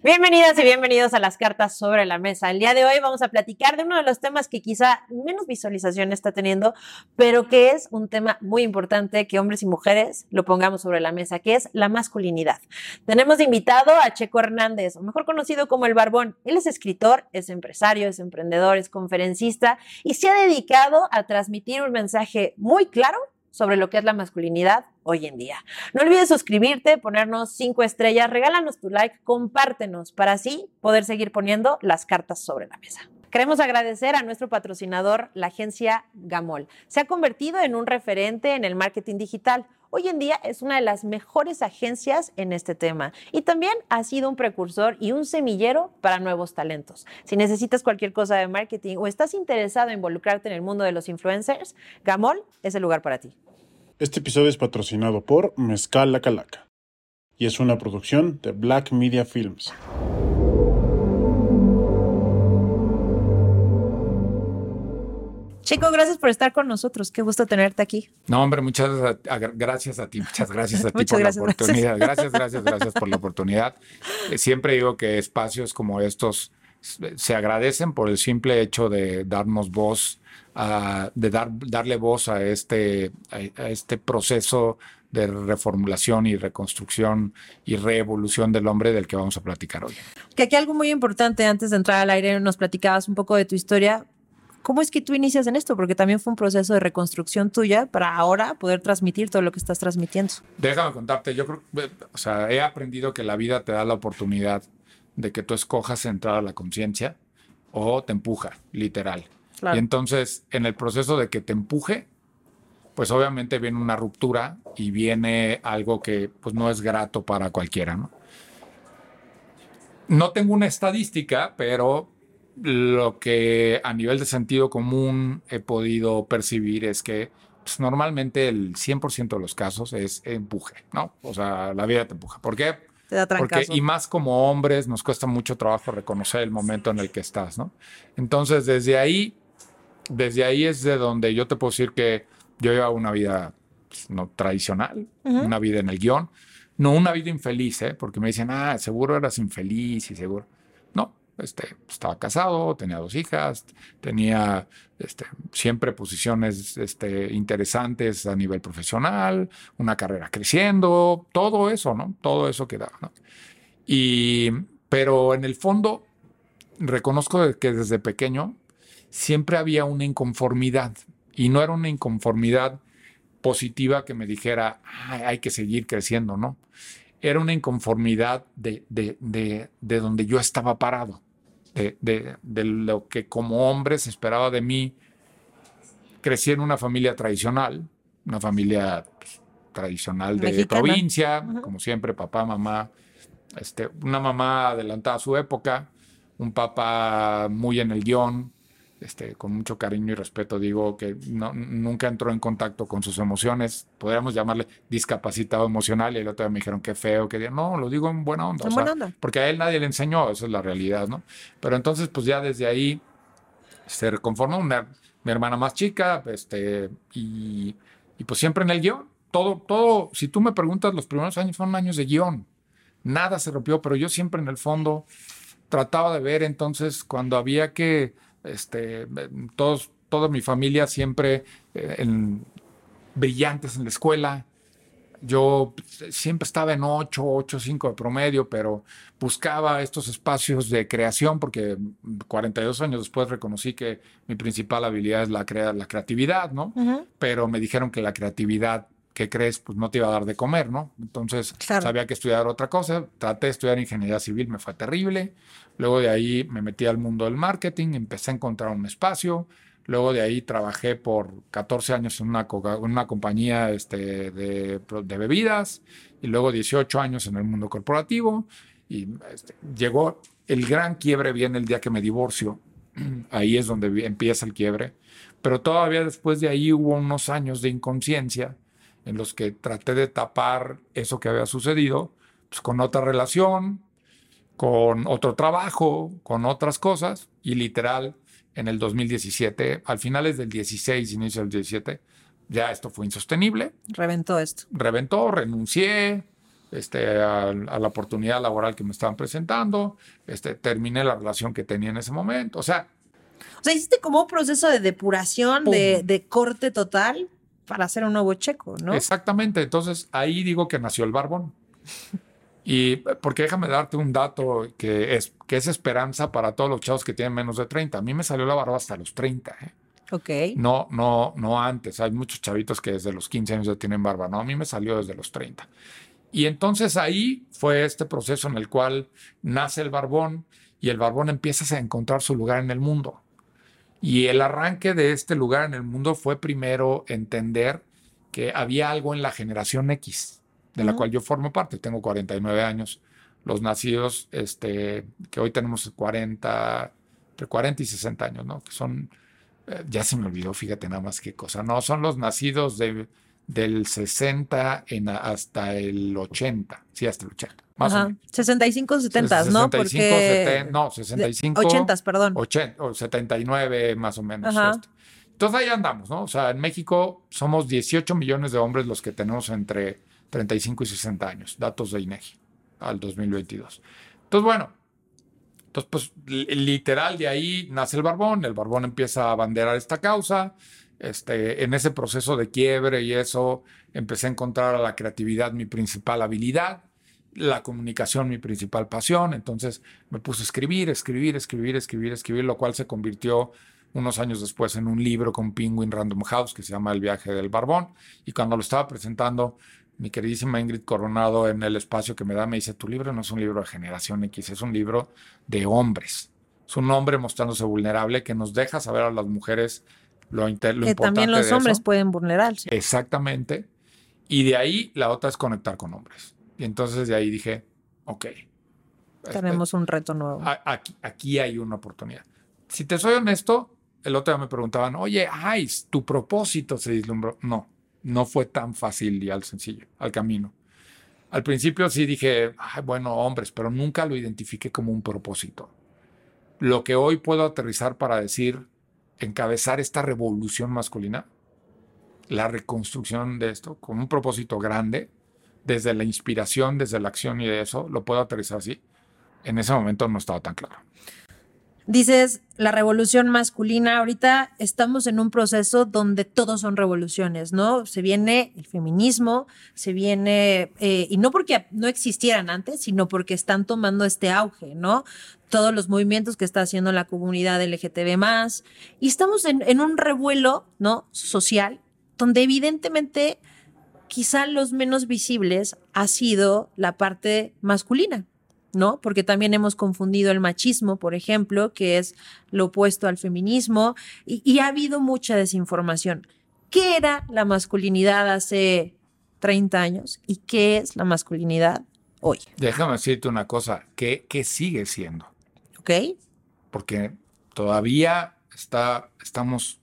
Bienvenidas y bienvenidos a las cartas sobre la mesa. El día de hoy vamos a platicar de uno de los temas que quizá menos visualización está teniendo, pero que es un tema muy importante que hombres y mujeres lo pongamos sobre la mesa, que es la masculinidad. Tenemos invitado a Checo Hernández, o mejor conocido como el Barbón. Él es escritor, es empresario, es emprendedor, es conferencista y se ha dedicado a transmitir un mensaje muy claro sobre lo que es la masculinidad hoy en día. No olvides suscribirte, ponernos cinco estrellas, regálanos tu like, compártenos para así poder seguir poniendo las cartas sobre la mesa. Queremos agradecer a nuestro patrocinador, la agencia Gamol. Se ha convertido en un referente en el marketing digital. Hoy en día es una de las mejores agencias en este tema y también ha sido un precursor y un semillero para nuevos talentos. Si necesitas cualquier cosa de marketing o estás interesado en involucrarte en el mundo de los influencers, Gamol es el lugar para ti. Este episodio es patrocinado por Mezcal La Calaca y es una producción de Black Media Films. Chico, gracias por estar con nosotros. Qué gusto tenerte aquí. No, hombre, muchas gracias a ti. Muchas gracias a ti por la oportunidad. Gracias. gracias, gracias, por la oportunidad. Eh, siempre digo que espacios como estos se agradecen por el simple hecho de darnos voz, de dar, darle voz a este, a este proceso de reformulación y reconstrucción y reevolución del hombre del que vamos a platicar hoy. Que aquí algo muy importante antes de entrar al aire nos platicabas un poco de tu historia, ¿Cómo es que tú inicias en esto? Porque también fue un proceso de reconstrucción tuya para ahora poder transmitir todo lo que estás transmitiendo. Déjame contarte, yo creo, o sea, he aprendido que la vida te da la oportunidad de que tú escojas entrar a la conciencia o te empuja, literal. Y entonces, en el proceso de que te empuje, pues obviamente viene una ruptura y viene algo que pues no es grato para cualquiera, ¿no? No tengo una estadística, pero lo que a nivel de sentido común he podido percibir es que pues, normalmente el 100% de los casos es empuje, ¿no? O sea, la vida te empuja. ¿Por qué? Te da Porque, y más como hombres nos cuesta mucho trabajo reconocer el momento en el que estás, ¿no? Entonces, desde ahí, desde ahí es de donde yo te puedo decir que yo llevaba una vida pues, no tradicional, una vida en el guion, no una vida infeliz, ¿eh? Porque me dicen, ah, seguro eras infeliz y seguro. No, este, estaba casado, tenía dos hijas, tenía este, siempre posiciones este, interesantes a nivel profesional, una carrera creciendo, todo eso, ¿no? Todo eso quedaba, ¿no? Y, pero en el fondo, reconozco que desde pequeño siempre había una inconformidad y no era una inconformidad positiva que me dijera, hay que seguir creciendo, ¿no? Era una inconformidad de, de, de, de donde yo estaba parado de, lo que como hombre se esperaba de mí. Crecí en una familia tradicional, una familia pues, tradicional de provincia, como siempre, papá, mamá, este, una mamá adelantada a su época, un papá muy en el guion, este, con mucho cariño y respeto, digo que nunca entró en contacto con sus emociones, podríamos llamarle discapacitado emocional, y el otro día me dijeron que feo, que no, lo digo en buena onda. Porque a él nadie le enseñó, eso es la realidad, ¿no? Pero entonces, pues ya desde ahí se reconformó una, mi hermana más chica, este, y, y pues siempre en el guion. Todo, todo, si tú me preguntas, los primeros años fueron años de guion. Nada se rompió, pero yo siempre en el fondo trataba de ver entonces cuando había que este, todos, toda mi familia siempre eh, brillantes en la escuela. Yo siempre estaba en 8, 8, 5 de promedio, pero buscaba estos espacios de creación porque 42 años después reconocí que mi principal habilidad es la, la creatividad, ¿no? Pero me dijeron que la creatividad que crees? Pues no te iba a dar de comer, ¿no? Entonces sabía que estudiar otra cosa. Traté de estudiar ingeniería civil, me fue terrible. Luego de ahí me metí al mundo del marketing, empecé a encontrar un espacio. Luego de ahí trabajé por 14 años en una, una compañía este, de, de, bebidas y luego 18 años en el mundo corporativo. Y este, llegó el gran quiebre, viene el día que me divorcio. Ahí es donde empieza el quiebre. Pero todavía después de ahí hubo unos años de inconsciencia en los que traté de tapar eso que había sucedido pues, con otra relación, con otro trabajo, con otras cosas, y literal, en el 2017, al finales del 16, inicio del 17, ya esto fue insostenible. Reventó esto. Reventó, renuncié, este, a, a la oportunidad laboral que me estaban presentando, este, terminé la relación que tenía en ese momento. O sea, O sea, hiciste como un proceso de depuración, de, de corte total para hacer un nuevo checo, ¿no? Exactamente, entonces ahí digo que nació el barbón. Y porque déjame darte un dato que es, que es esperanza para todos los chavos que tienen menos de 30. A mí me salió la barba hasta los 30, ¿eh? Ok. no, no, no antes. Hay muchos chavitos que desde los 15 años ya tienen barba, no, a mí me salió desde los 30. Y entonces ahí fue este proceso en el cual nace el barbón y el barbón empieza a encontrar su lugar en el mundo. Y el arranque de este lugar en el mundo fue primero entender que había algo en la generación X, de la cual yo formo parte. Tengo 49 años. Los nacidos, este, que hoy tenemos 40, entre 40 y 60 años, ¿no? Que son, eh, ya se me olvidó, fíjate nada más qué cosa. No, son los nacidos de, del 60 en, hasta el 80. Sí, hasta el 80. Más Ajá. menos. 65, 70, ¿no? 65, Porque 70, no, 65. 80, perdón. 80 o 79 más o menos. Ajá. este. Entonces ahí andamos, ¿no? O sea, en México somos 18 millones de hombres los que tenemos entre 35 y 60 años, datos de INEGI al 2022. Entonces, bueno, entonces pues li- literal de ahí nace el barbón, el barbón empieza a abanderar esta causa, este, en ese proceso de quiebre y eso empecé a encontrar a la creatividad mi principal habilidad, la comunicación mi principal pasión, entonces me puse a escribir, escribir, escribir, escribir, escribir, lo cual se convirtió unos años después en un libro con Penguin Random House que se llama El viaje del barbón y cuando lo estaba presentando mi queridísima Ingrid Coronado en el espacio que me da me dice, tu libro no es un libro de generación X, es un libro de hombres. Es un hombre mostrándose vulnerable que nos deja saber a las mujeres lo, lo Que importante también los de hombres eso. pueden vulnerarse. Exactamente. Y de ahí la otra es conectar con hombres. Y entonces de ahí dije, ok. Tenemos un reto nuevo. Aquí, aquí hay una oportunidad. Si te soy honesto, el otro día me preguntaban, oye, ay, tu propósito se vislumbró. No, no fue tan fácil y al sencillo, al camino. Al principio sí dije, ay, bueno, hombres, pero nunca lo identifiqué como un propósito. Lo que hoy puedo aterrizar para decir, encabezar esta revolución masculina, la reconstrucción de esto, con un propósito grande, desde la inspiración, desde la acción y de eso, lo puedo aterrizar así. En ese momento no estaba tan claro. Dices la revolución masculina. Ahorita estamos en un proceso donde todos son revoluciones, ¿no? Se viene el feminismo, se viene, eh, y no porque no existieran antes, sino porque están tomando este auge, ¿no? Todos los movimientos que está haciendo la comunidad LGTB más. Y estamos en, en un revuelo, ¿no? Social, donde evidentemente quizá los menos visibles ha sido la parte masculina. ¿no? Porque también hemos confundido el machismo, por ejemplo, que es lo opuesto al feminismo, y, y ha habido mucha desinformación. ¿Qué era la masculinidad hace 30 años y qué es la masculinidad hoy? Déjame decirte una cosa, que, que sigue siendo, ¿Ok? porque todavía está, estamos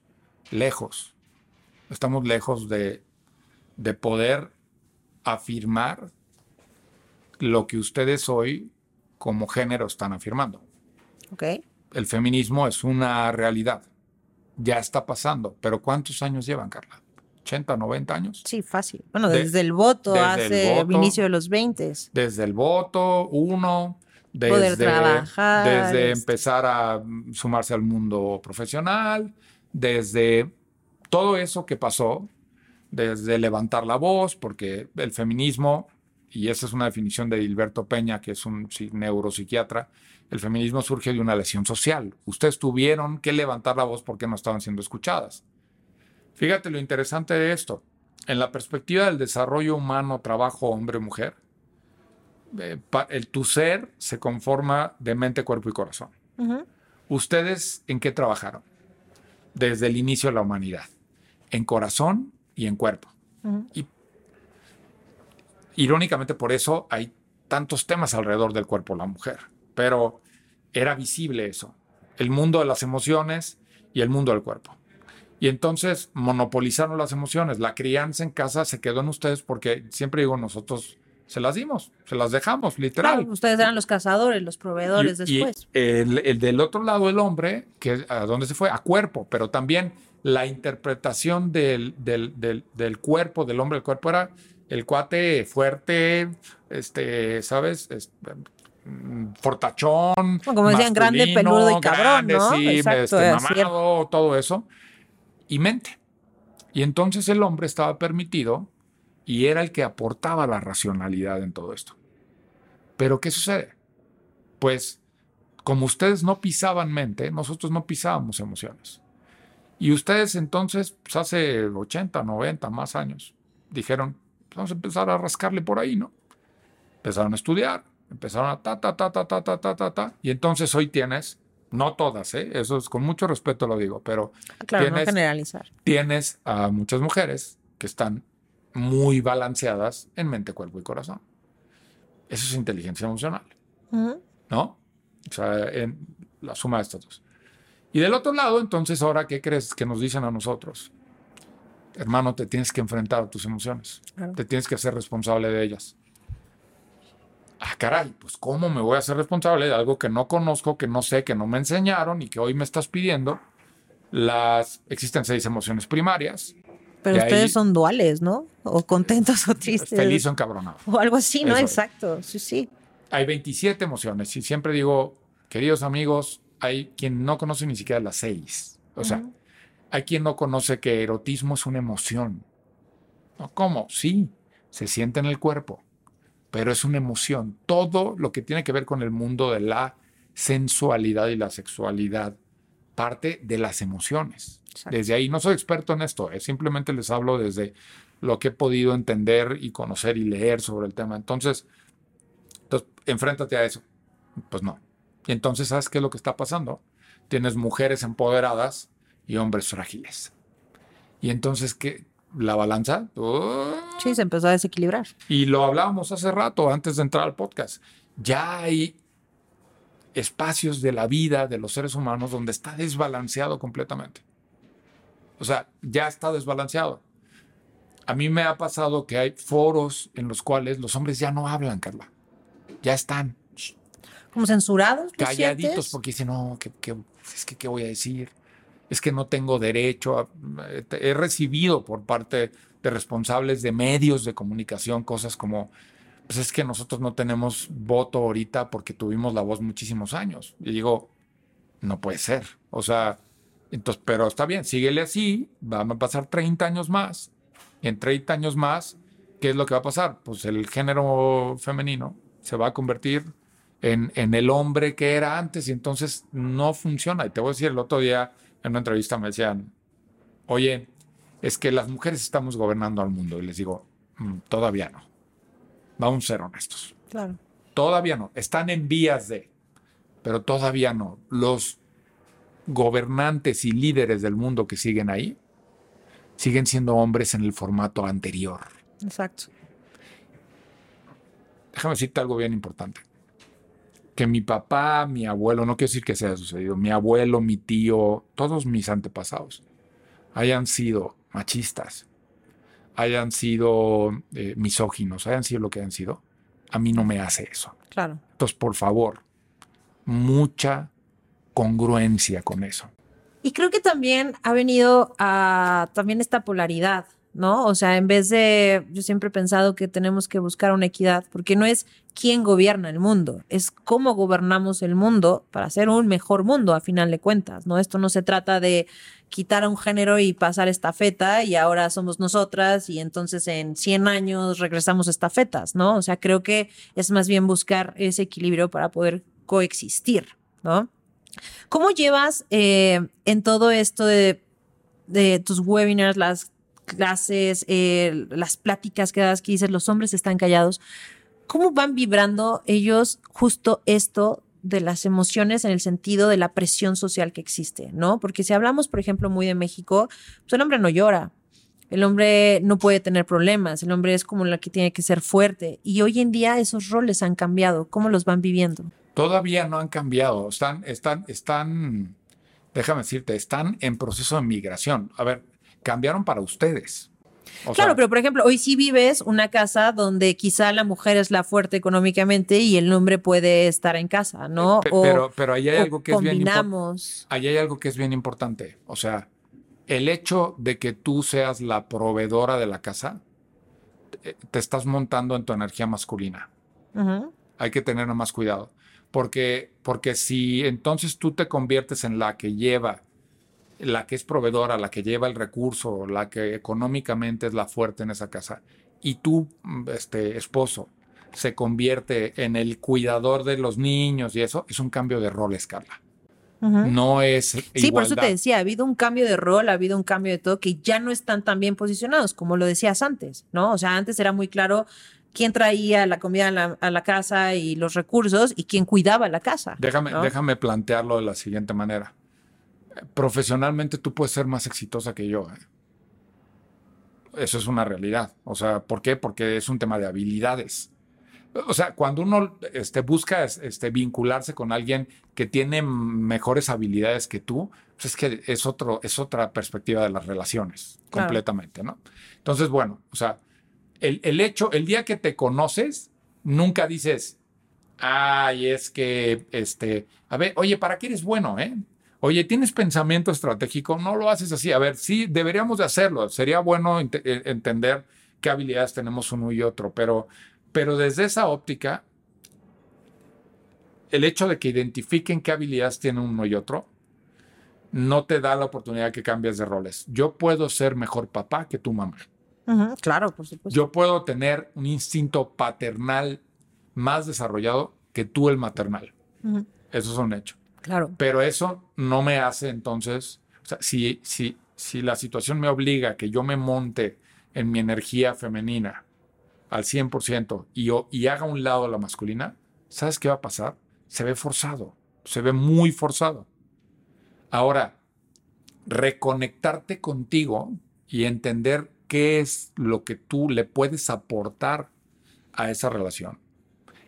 lejos, estamos lejos de, de poder afirmar lo que ustedes hoy como género están afirmando. El feminismo es una realidad, ya está pasando, pero ¿cuántos años llevan, Carla? ¿80, 90 años? Sí, fácil. Bueno, De- desde el voto desde hace el voto. inicio de los 20. desde el voto, uno, desde, Poder trabajar, desde este. empezar a sumarse al mundo profesional, desde todo eso que pasó, desde levantar la voz, porque el feminismo, y esa es una definición de Gilberto Peña, que es un psi- neuropsiquiatra, el feminismo surge de una lesión social. Ustedes tuvieron que levantar la voz porque no estaban siendo escuchadas. Fíjate lo interesante de esto. En la perspectiva del desarrollo humano, trabajo hombre-mujer, eh, pa- el tu ser se conforma de mente, cuerpo y corazón. ¿Ustedes en qué trabajaron? Desde el inicio de la humanidad. En corazón y en cuerpo. Y irónicamente por eso hay tantos temas alrededor del cuerpo de la mujer. Pero era visible eso. El mundo de las emociones y el mundo del cuerpo. Y entonces monopolizaron las emociones. La crianza en casa se quedó en ustedes porque siempre digo, nosotros se las dimos, se las dejamos, literal. Claro, ustedes eran los cazadores, los proveedores Y- y después. el, el del otro lado, el hombre, que ¿a dónde se fue? A cuerpo, pero también la interpretación del, del, del, del cuerpo, del hombre, del cuerpo era el cuate fuerte, este, ¿sabes? Es- mm, fortachón. Como decían, grande, peludo y cabrón, ¿no? sí, Exacto, este, es cierto. mamado, todo eso. Y mente. Y entonces el hombre estaba permitido y era el que aportaba la racionalidad en todo esto. Pero ¿qué sucede? Pues como ustedes no pisaban mente, nosotros no pisábamos emociones. Y ustedes entonces, pues hace 80, 90, más años, dijeron, "Pues vamos a empezar a rascarle por ahí, ¿no? Empezaron a estudiar, empezaron a ta, ta, ta, ta, ta, ta, ta, ta, ta. Y entonces hoy tienes, no todas, ¿eh? Eso es con mucho respeto lo digo, pero Claro, no tienes- generalizar. tienes a muchas mujeres que están muy balanceadas en mente, cuerpo y corazón. Eso es inteligencia emocional. ¿no? O sea, en la suma de estas dos. Y del otro lado, entonces, ahora, ¿qué crees que nos dicen a nosotros? Hermano, te tienes que enfrentar a tus emociones. Claro. Te tienes que hacer responsable de ellas. Ah, caray, pues ¿cómo me voy a hacer responsable de algo que no conozco, que no sé, que no me enseñaron y que hoy me estás pidiendo? Las existen seis emociones primarias. Pero De ustedes ahí- son duales, ¿no? O contentos o tristes. Feliz o encabronado. O algo así, ¿no? Eso es. Exacto. Sí, sí. Hay 27 emociones y siempre digo, queridos amigos, hay quien no conoce ni siquiera las seis. O sea, hay quien no conoce que erotismo es una emoción. ¿No? ¿Cómo? Sí, se siente en el cuerpo, pero es una emoción. Todo lo que tiene que ver con el mundo de la sensualidad y la sexualidad parte de las emociones. Exacto. Desde ahí no soy experto en esto, eh, simplemente les hablo desde lo que he podido entender y conocer y leer sobre el tema. Entonces, entonces, enfréntate a eso. Pues no. Y entonces, ¿sabes qué es lo que está pasando? Tienes mujeres empoderadas y hombres frágiles. Y entonces, ¿qué? La balanza. ¡oh! Sí, se empezó a desequilibrar. Y lo hablábamos hace rato, antes de entrar al podcast. Ya hay espacios de la vida de los seres humanos donde está desbalanceado completamente. O sea, ya está desbalanceado. A mí me ha pasado que hay foros en los cuales los hombres ya no hablan, Carla. Ya están Como censurados. ¿lo calladitos sientes? porque dicen, no, ¿qué, qué- es que, ¿qué voy a decir? Es que no tengo derecho. a- he recibido por parte de responsables de medios de comunicación cosas como, pues es que nosotros no tenemos voto ahorita porque tuvimos la voz muchísimos años. Y digo, no puede ser. O sea, entonces, pero está bien, síguele así, van a pasar 30 años más. En 30 años más, ¿qué es lo que va a pasar? Pues el género femenino se va a convertir en, en el hombre que era antes y entonces no funciona. Y te voy a decir, el otro día en una entrevista me decían, oye, es que las mujeres estamos gobernando al mundo. Y les digo, "Mm, todavía no. Vamos a ser honestos. Claro. Todavía no. Están en vías de, pero todavía no. Los gobernantes y líderes del mundo que siguen ahí siguen siendo hombres en el formato anterior. Exacto. Déjame decirte algo bien importante. Que mi papá, mi abuelo, no quiero decir que sea sucedido, mi abuelo, mi tío, todos mis antepasados hayan sido machistas, hayan sido eh, misóginos, hayan sido lo que hayan sido, a mí no me hace eso. Claro. Entonces, por favor, mucha congruencia con eso. Y creo que también ha venido a también esta polaridad, ¿no? O sea, en vez de, yo siempre he pensado que tenemos que buscar una equidad, porque no es quién gobierna el mundo, es cómo gobernamos el mundo para hacer un mejor mundo a final de cuentas, ¿no? Esto no se trata de quitar a un género y pasar estafeta y ahora somos nosotras y entonces en 100 años regresamos estafetas, ¿no? O sea, creo que es más bien buscar ese equilibrio para poder coexistir, ¿no? ¿Cómo llevas eh, en todo esto de, de tus webinars, las clases, eh, las pláticas que das, que dices, los hombres están callados? ¿Cómo van vibrando ellos justo esto de las emociones en el sentido de la presión social que existe, ¿no? Porque si hablamos, por ejemplo, muy de México, pues el hombre no llora. El hombre no puede tener problemas, el hombre es como la que tiene que ser fuerte. Y hoy en día esos roles han cambiado. ¿Cómo los van viviendo? Todavía no han cambiado, están, están, están, déjame decirte, están en proceso de migración. A ver, cambiaron para ustedes. O Claro, sea, pero por ejemplo, hoy sí vives una casa donde quizá la mujer es la fuerte económicamente y el hombre puede estar en casa, ¿no? pe- O, pero, pero ahí hay algo que es bien. Ahí hay algo que es bien importante. O sea, el hecho de que tú seas la proveedora de la casa eh, te estás montando en tu energía masculina. Hay que tener más cuidado. Porque, porque si entonces tú te conviertes en la que lleva, la que es proveedora, la que lleva el recurso, la que económicamente es la fuerte en esa casa, y tú, mm, este esposo, se convierte en el cuidador de los niños y eso, es un cambio de roles, Carla. No es Sí, por eso te decía, ha habido un cambio de rol, ha habido un cambio de todo, que ya no están tan bien posicionados, como lo decías antes, ¿no? O sea, antes era muy claro quién traía la comida a la, a la casa y los recursos y quién cuidaba la casa. Déjame, ¿no? déjame plantearlo de la siguiente manera. Profesionalmente tú puedes ser más exitosa que yo. ¿eh? Eso es una realidad. O sea, ¿por qué? Porque es un tema de habilidades. O sea, cuando uno este, busca es- este, vincularse con alguien que tiene mejores habilidades que tú, pues es que es, otro, es otra perspectiva de las relaciones, Claro. completamente, ¿no? Entonces, bueno, o sea, el, el hecho, el día que te conoces, nunca dices, ay, es que, este, a ver, oye, ¿para qué eres bueno, eh? Oye, ¿tienes pensamiento estratégico? No lo haces así. A ver, sí, deberíamos de hacerlo. Sería bueno eh, entender qué habilidades tenemos uno y otro, pero, pero desde esa óptica, el hecho de que identifiquen qué habilidades tiene uno y otro, no te da la oportunidad que cambies de roles. Yo puedo ser mejor papá que tu mamá. Claro, por supuesto. Yo puedo tener un instinto paternal más desarrollado que tú el maternal. Eso es un hecho. Claro. Pero eso no me hace entonces, o sea, si, si, si la situación me obliga a que yo me monte en mi energía femenina al 100% y, y haga a un lado la masculina, ¿sabes qué va a pasar? Se ve forzado, se ve muy forzado. Ahora, reconectarte contigo y entender qué es lo que tú le puedes aportar a esa relación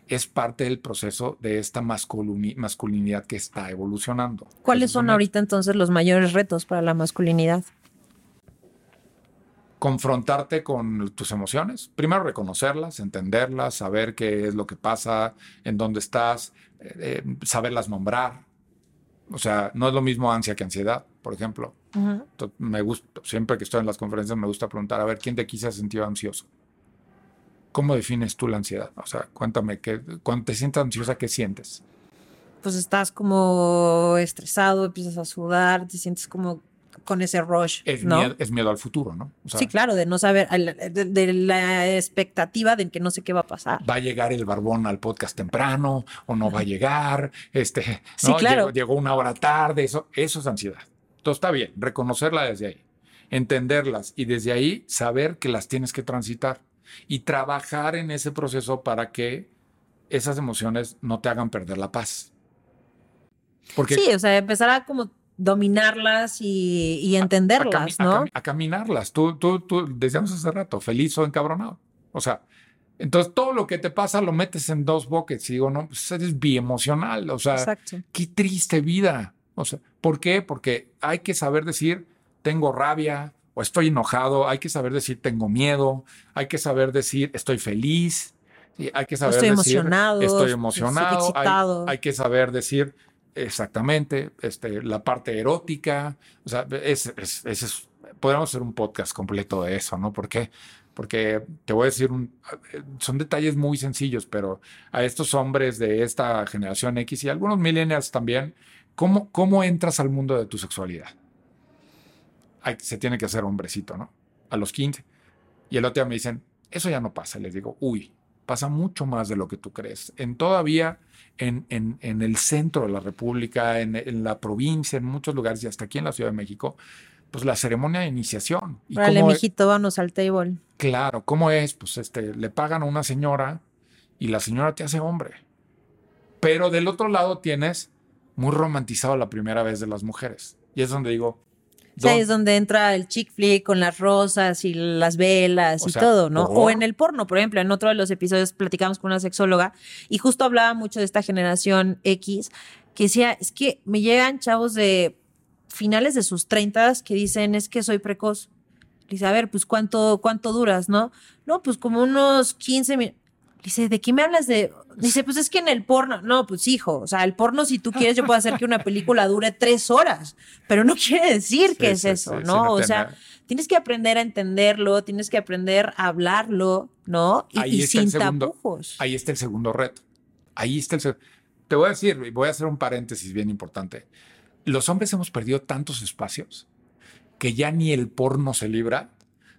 es parte del proceso de esta masculini- masculinidad que está evolucionando. ¿Cuáles son ahorita entonces los mayores retos para la masculinidad? confrontarte con tus emociones. Primero reconocerlas, entenderlas, saber qué es lo que pasa, en dónde estás, eh, eh, saberlas nombrar. O sea, no es lo mismo ansia que ansiedad, por ejemplo. Me gusta, siempre que estoy en las conferencias me gusta preguntar, a ver, ¿quién de aquí se ha sentido ansioso? ¿Cómo defines tú la ansiedad? O sea, cuéntame, ¿qué, cuando te sientes ansiosa, ¿qué sientes? Pues estás como estresado, empiezas a sudar, te sientes como con ese rush, Es, ¿no? miedo, es miedo al futuro, ¿no? O sea, sí, claro, de no saber, de, de la expectativa de que no sé qué va a pasar. va a llegar el barbón al podcast temprano o no va a llegar, este, Sí, ¿no? claro. llegó, llegó una hora tarde, eso, eso es ansiedad. Entonces está bien, reconocerla desde ahí, entenderlas y desde ahí saber que las tienes que transitar y trabajar en ese proceso para que esas emociones no te hagan perder la paz. Porque Sí, o sea, empezar a como dominarlas y, y a, cami- entenderlas, a ¿no? cami- a caminarlas. Tú, tú, tú, decíamos hace rato, feliz o encabronado. O sea, entonces todo lo que te pasa lo metes en dos buckets y digo, no, pues eres biemocional. O sea, Exacto. qué triste vida. O sea, ¿por qué? Porque hay que saber decir, tengo rabia o estoy enojado. Hay que saber decir, tengo miedo. Hay que saber decir, estoy feliz. y hay que saber Estoy decir, emocionado, estoy estoy emocionado. Hay- excitado. hay que saber decir exactamente este, la parte erótica. O sea, es, es- es- podríamos hacer un podcast completo de eso, ¿no? ¿Por qué? Porque te voy a decir, un- son detalles muy sencillos, pero a estos hombres de esta generación X y algunos millennials también, ¿cómo, cómo entras al mundo de tu sexualidad? Hay- se tiene que hacer hombrecito, ¿no? A los 15. Y el otro día me dicen, eso ya no pasa. Les digo, uy, pasa mucho más de lo que tú crees. En todavía en, en- en el centro de la República, en, en la provincia, en muchos lugares y hasta aquí en la Ciudad de México, pues la ceremonia de iniciación. ¿Y Órale, cómo es? mijito, vámonos al table. Claro, ¿cómo es? Pues este, le pagan a una señora y la señora te hace hombre. Pero del otro lado tienes muy romantizado la primera vez de las mujeres. Y es donde digo, ¿dó- es donde entra el chick flick con las rosas y las velas O y sea, todo, ¿no? O en el porno, por ejemplo, en otro de los episodios platicamos con una sexóloga y justo hablaba mucho de esta generación X que decía, es que me llegan chavos de finales de sus treintas que dicen, es que soy precoz. Le dice, a ver, pues ¿cuánto, cuánto duras, no? No, pues como unos 15 minutos. Dice, ¿de qué me hablas de...? Dice, pues es que en el porno... No, pues hijo, o sea, el porno si tú quieres yo puedo hacer que una película dure tres horas, pero no quiere decir que es sí, eso, sí, ¿no? o sea, tiene- tienes que aprender a entenderlo, tienes que aprender a hablarlo, ¿no? Y, Ahí sin segundo- tapujos. Ahí está el segundo reto. Ahí está el se- Te voy a decir, voy a hacer un paréntesis bien importante. Los hombres hemos perdido tantos espacios que ya ni el porno se libra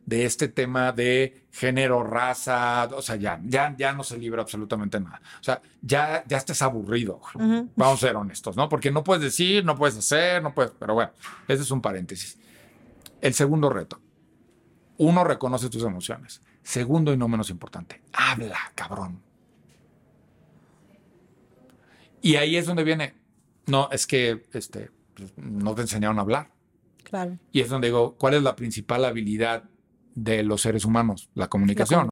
de este tema de género, raza, o sea, ya, ya, ya no se libra absolutamente nada. O sea, ya, ya estás aburrido. Vamos a ser honestos, ¿no? Porque no puedes decir, no puedes hacer, no puedes, pero bueno, ese es un paréntesis. El segundo reto. Uno, reconoce tus emociones. Segundo y no menos importante, habla, cabrón. Y ahí es donde viene, no, es que este, pues, no te enseñaron a hablar. Claro. Y es donde digo, ¿cuál es la principal habilidad de los seres humanos? La comunicación.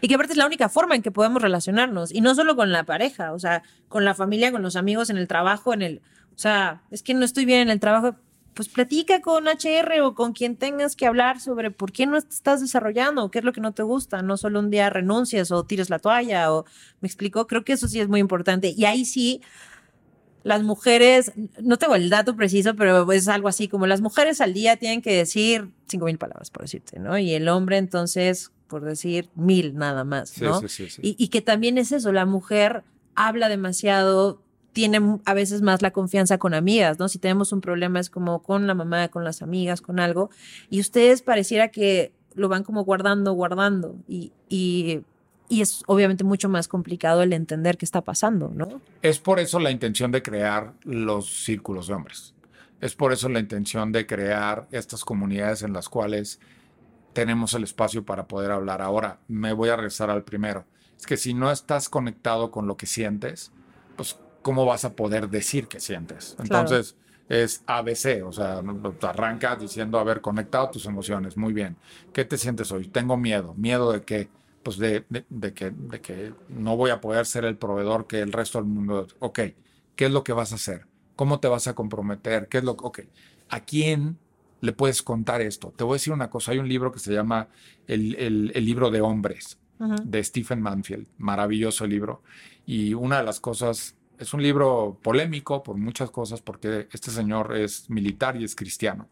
Y que aparte es la única forma en que podemos relacionarnos. Y no solo con la pareja, o sea, con la familia, con los amigos, en el trabajo, en el. O sea, es que no estoy bien en el trabajo. Pues platica con HR o con quien tengas que hablar sobre por qué no te estás desarrollando, qué es lo que no te gusta. No solo un día renuncias o tires la toalla o. ¿Me explico? Creo que eso sí es muy importante. Y ahí sí. Las mujeres, no tengo el dato preciso, pero es algo así como las mujeres al día tienen que decir cinco mil palabras, por decirte, ¿no? Y el hombre entonces, por decir mil nada más, ¿no? sí, sí, sí. Y, y que también es eso, la mujer habla demasiado, tiene a veces más la confianza con amigas, ¿no? Si tenemos un problema es como con la mamá, con las amigas, con algo, y ustedes pareciera que lo van como guardando, guardando, y, y, y es obviamente mucho más complicado el entender qué está pasando, ¿no? Es por eso la intención de crear los círculos de hombres. Es por eso la intención de crear estas comunidades en las cuales tenemos el espacio para poder hablar. Ahora, me voy a regresar al primero. Es que si no estás conectado con lo que sientes, pues, ¿cómo vas a poder decir que sientes? Entonces, es ABC, o sea, te arrancas diciendo, a ver, conectado tus emociones, muy bien. ¿Qué te sientes hoy? Tengo miedo. ¿Miedo de qué? Pues de, de- de que, de que no voy a poder ser el proveedor que el resto del mundo. Ok, ¿qué es lo que vas a hacer? ¿Cómo te vas a comprometer? ¿Qué es lo Ok, ¿a quién le puedes contar esto? Te voy a decir una cosa, hay un libro que se llama El, el- el libro de hombres de Stephen Manfield, maravilloso libro. Y una de las cosas, es un libro polémico por muchas cosas, porque este señor es militar y es cristiano,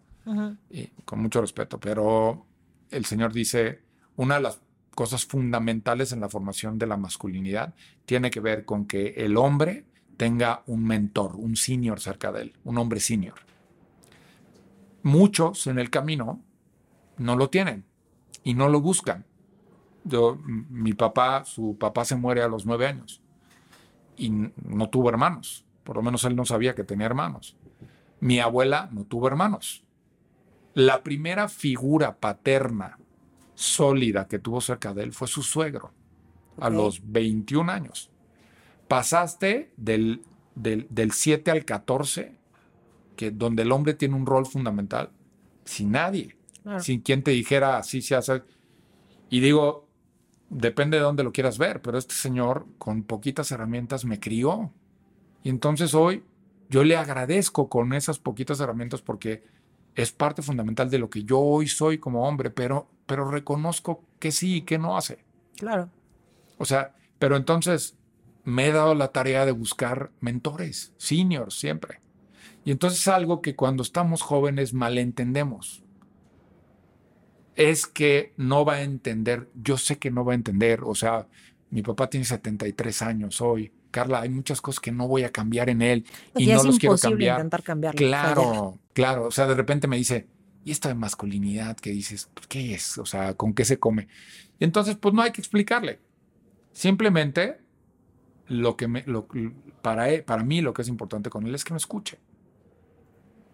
y con mucho respeto, pero el señor dice, una de las cosas fundamentales en la formación de la masculinidad tiene que ver con que el hombre tenga un mentor, un senior cerca de él, un hombre senior. Muchos en el camino no lo tienen y no lo buscan. Yo, mi papá, su papá se muere a los nueve años y no tuvo hermanos. Por lo menos él no sabía que tenía hermanos. Mi abuela no tuvo hermanos. La primera figura paterna sólida que tuvo cerca de él fue su suegro a los 21 años. Pasaste del, del, del 7 al 14, que, donde el hombre tiene un rol fundamental, sin nadie Claro. sin quien te dijera así se hace. Y digo, depende de dónde lo quieras ver, pero este señor con poquitas herramientas me crió. Y entonces hoy yo le agradezco con esas poquitas herramientas porque es parte fundamental de lo que yo hoy soy como hombre, pero, pero reconozco que sí y que no hace. Claro. O sea, pero entonces me he dado la tarea de buscar mentores, seniors siempre. Y entonces es algo que cuando estamos jóvenes malentendemos. Es que no va a entender, yo sé que no va a entender, o sea, mi papá tiene 73 años hoy. Carla, hay muchas cosas que no voy a cambiar en él y no es los quiero cambiar. intentar cambiarlo. Claro, claro. O sea, de repente me dice, ¿y esta masculinidad que dices? pues, ¿Qué es? O sea, ¿con qué se come? Entonces, pues no hay que explicarle. Simplemente, lo que para, él- para mí lo que es importante con él es que me escuche.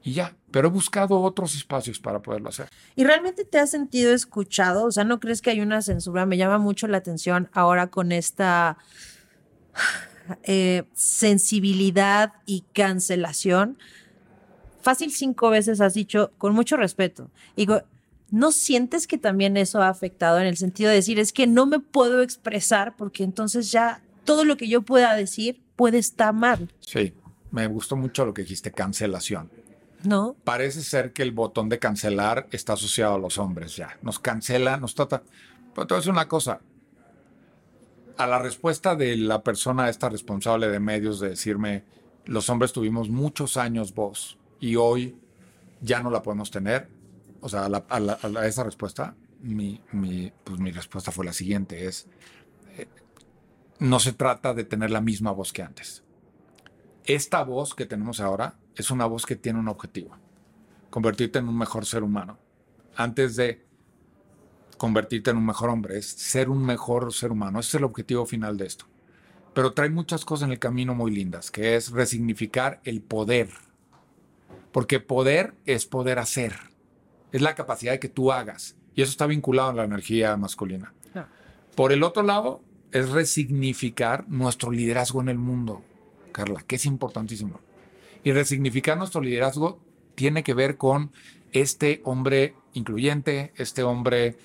Y ya. Pero he buscado otros espacios para poderlo hacer. ¿Y realmente te has sentido escuchado? O sea, ¿no crees que hay una censura? Me llama mucho la atención ahora con esta eh, sensibilidad y cancelación. Fácil cinco veces has dicho, con mucho respeto. Digo, ¿no sientes que también eso ha afectado en el sentido de decir, es que no me puedo expresar porque entonces ya todo lo que yo pueda decir puede estar mal, Sí. Me gustó mucho lo que dijiste, cancelación. ¿no? Parece ser que el botón de cancelar está asociado a los hombres ya. Nos cancela, nos trata. Pero te voy a decir una cosa. a la respuesta de la persona esta responsable de medios de decirme, los hombres tuvimos muchos años voz y hoy ya no la podemos tener, o sea, a, esa respuesta, pues mi respuesta fue la siguiente, es, eh, no se trata de tener la misma voz que antes. Esta voz que tenemos ahora es una voz que tiene un objetivo, convertirte en un mejor ser humano. Antes de convertirte en un mejor hombre, es ser un mejor ser humano. Ese es el objetivo final de esto. Pero trae muchas cosas en el camino muy lindas, que es resignificar el poder. Porque poder es poder hacer. Es la capacidad de que tú hagas. Y eso está vinculado a la energía masculina. Por el otro lado, es resignificar nuestro liderazgo en el mundo, Carla, que es importantísimo. Y resignificar nuestro liderazgo tiene que ver con este hombre incluyente, este hombre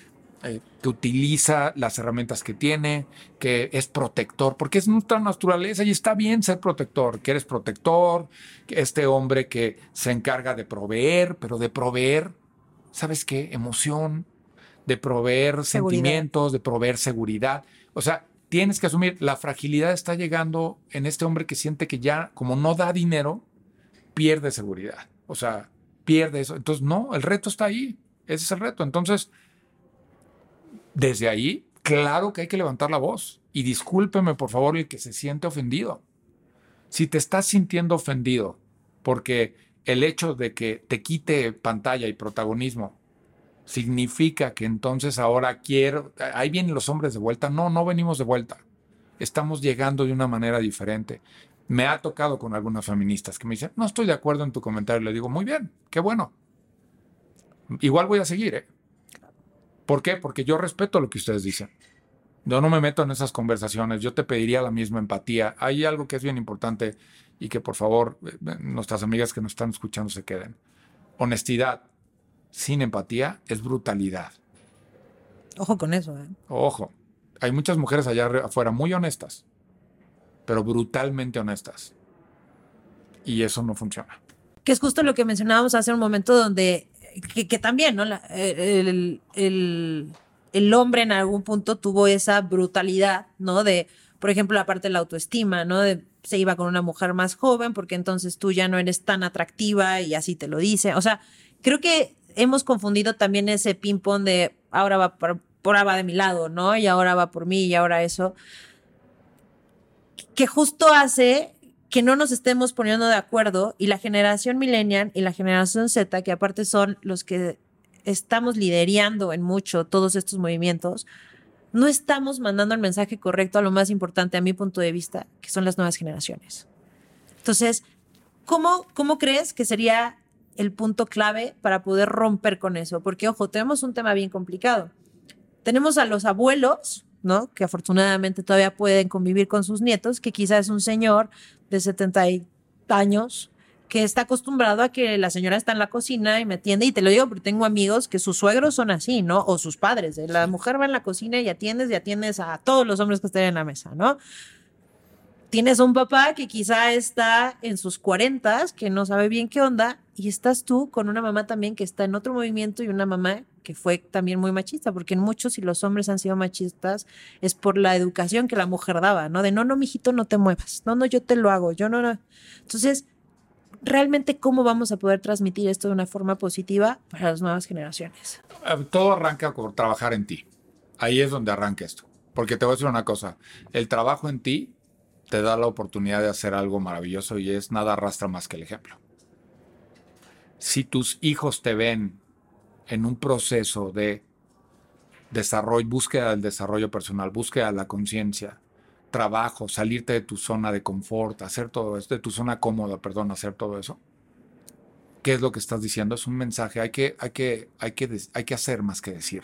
eh, que utiliza las herramientas que tiene, que es protector, porque es nuestra naturaleza y está bien ser protector, que eres protector, que este hombre que se encarga de proveer, pero de proveer, ¿sabes qué? Emoción, de proveer Seguridad. sentimientos, de proveer seguridad. O sea, tienes que asumir, la fragilidad está llegando en este hombre que siente que ya, como no da dinero, pierde seguridad. O sea, pierde eso. Entonces, no, el reto está ahí. Ese es el reto. Entonces, desde ahí, claro que hay que levantar la voz. Y discúlpeme, por favor, el que se siente ofendido. Si te estás sintiendo ofendido porque el hecho de que te quite pantalla y protagonismo significa que entonces ahora quiero, ahí vienen los hombres de vuelta. No, no venimos de vuelta. Estamos llegando de una manera diferente. Me ha tocado con algunas feministas que me dicen, no estoy de acuerdo en tu comentario. Le digo, muy bien, qué bueno. Igual voy a seguir, ¿eh? ¿Por qué? Porque yo respeto lo que ustedes dicen. Yo no me meto en esas conversaciones. Yo te pediría la misma empatía. Hay algo que es bien importante y que por favor eh, nuestras amigas que nos están escuchando se queden. Honestidad sin empatía es brutalidad. Ojo con eso, ¿eh? Ojo, hay muchas mujeres allá afuera muy honestas, pero brutalmente honestas. Y eso no funciona. que es justo lo que mencionábamos hace un momento donde, que, también, ¿no? El, el- el hombre en algún punto tuvo esa brutalidad, ¿no? De, por ejemplo, la parte de la autoestima, ¿no? De, se iba con una mujer más joven porque entonces tú ya no eres tan atractiva y así te lo dice. O sea, creo que hemos confundido también ese ping-pong de ahora va por, por ahora va de mi lado, ¿no? Y ahora va por mí y ahora eso. Que justo hace que no nos estemos poniendo de acuerdo y la generación millennial y la generación Z, que aparte son los que estamos liderando en mucho todos estos movimientos, no estamos mandando el mensaje correcto a lo más importante a mi punto de vista, que son las nuevas generaciones. Entonces, ¿cómo, cómo crees que sería el punto clave para poder romper con eso? Porque, ojo, tenemos un tema bien complicado. Tenemos a los abuelos, ¿no? Que afortunadamente todavía pueden convivir con sus nietos, que quizás es un señor de 70 y- años que está acostumbrado a que la señora está en la cocina y me atiende, y te lo digo porque tengo amigos que sus suegros son así, ¿no? O sus padres. ¿eh? La mujer va en la cocina y atiendes y atiendes a todos los hombres que estén en la mesa, ¿no? Tienes un papá que quizá está en sus cuarentas, que no sabe bien qué onda, y estás tú con una mamá también que está en otro movimiento y una mamá que fue también muy machista, porque en muchos, si los hombres han sido machistas, es por la educación que la mujer daba, ¿no? De no, no, mijito, no te muevas, no, no, yo te lo hago, yo no, no. Entonces, realmente, ¿cómo vamos a poder transmitir esto de una forma positiva para las nuevas generaciones? Eh, Todo arranca por trabajar en ti. Ahí es donde arranca esto. Porque te voy a decir una cosa, el trabajo en ti te da la oportunidad de hacer algo maravilloso y es nada arrastra más que el ejemplo. Si tus hijos te ven en un proceso de desarrollo, búsqueda del desarrollo personal, búsqueda de la conciencia, trabajo, salirte de tu zona de confort, hacer todo esto, de tu zona cómoda, perdón, hacer todo eso. ¿Qué es lo que estás diciendo? Es un mensaje, hay que, hay que, hay que, hay que hacer más que decir.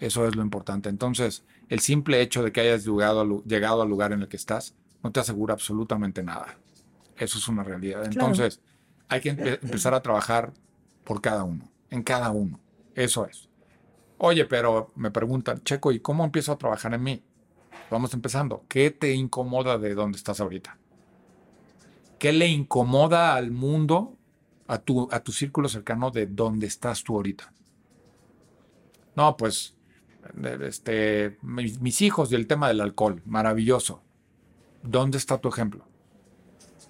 Eso es lo importante. Entonces, el simple hecho de que hayas llegado, al lu- llegado al lugar en el que estás no te asegura absolutamente nada. Eso es una realidad. Entonces, hay que empe- empezar a trabajar por cada uno, en cada uno. Eso es. Oye, pero me preguntan, Checo, ¿y cómo empiezo a trabajar en mí? Vamos empezando. ¿Qué te incomoda de dónde estás ahorita? ¿Qué le incomoda al mundo, a tu, a tu círculo cercano de dónde estás tú ahorita? No, pues este, mis, hijos y el tema del alcohol, maravilloso. ¿Dónde está tu ejemplo?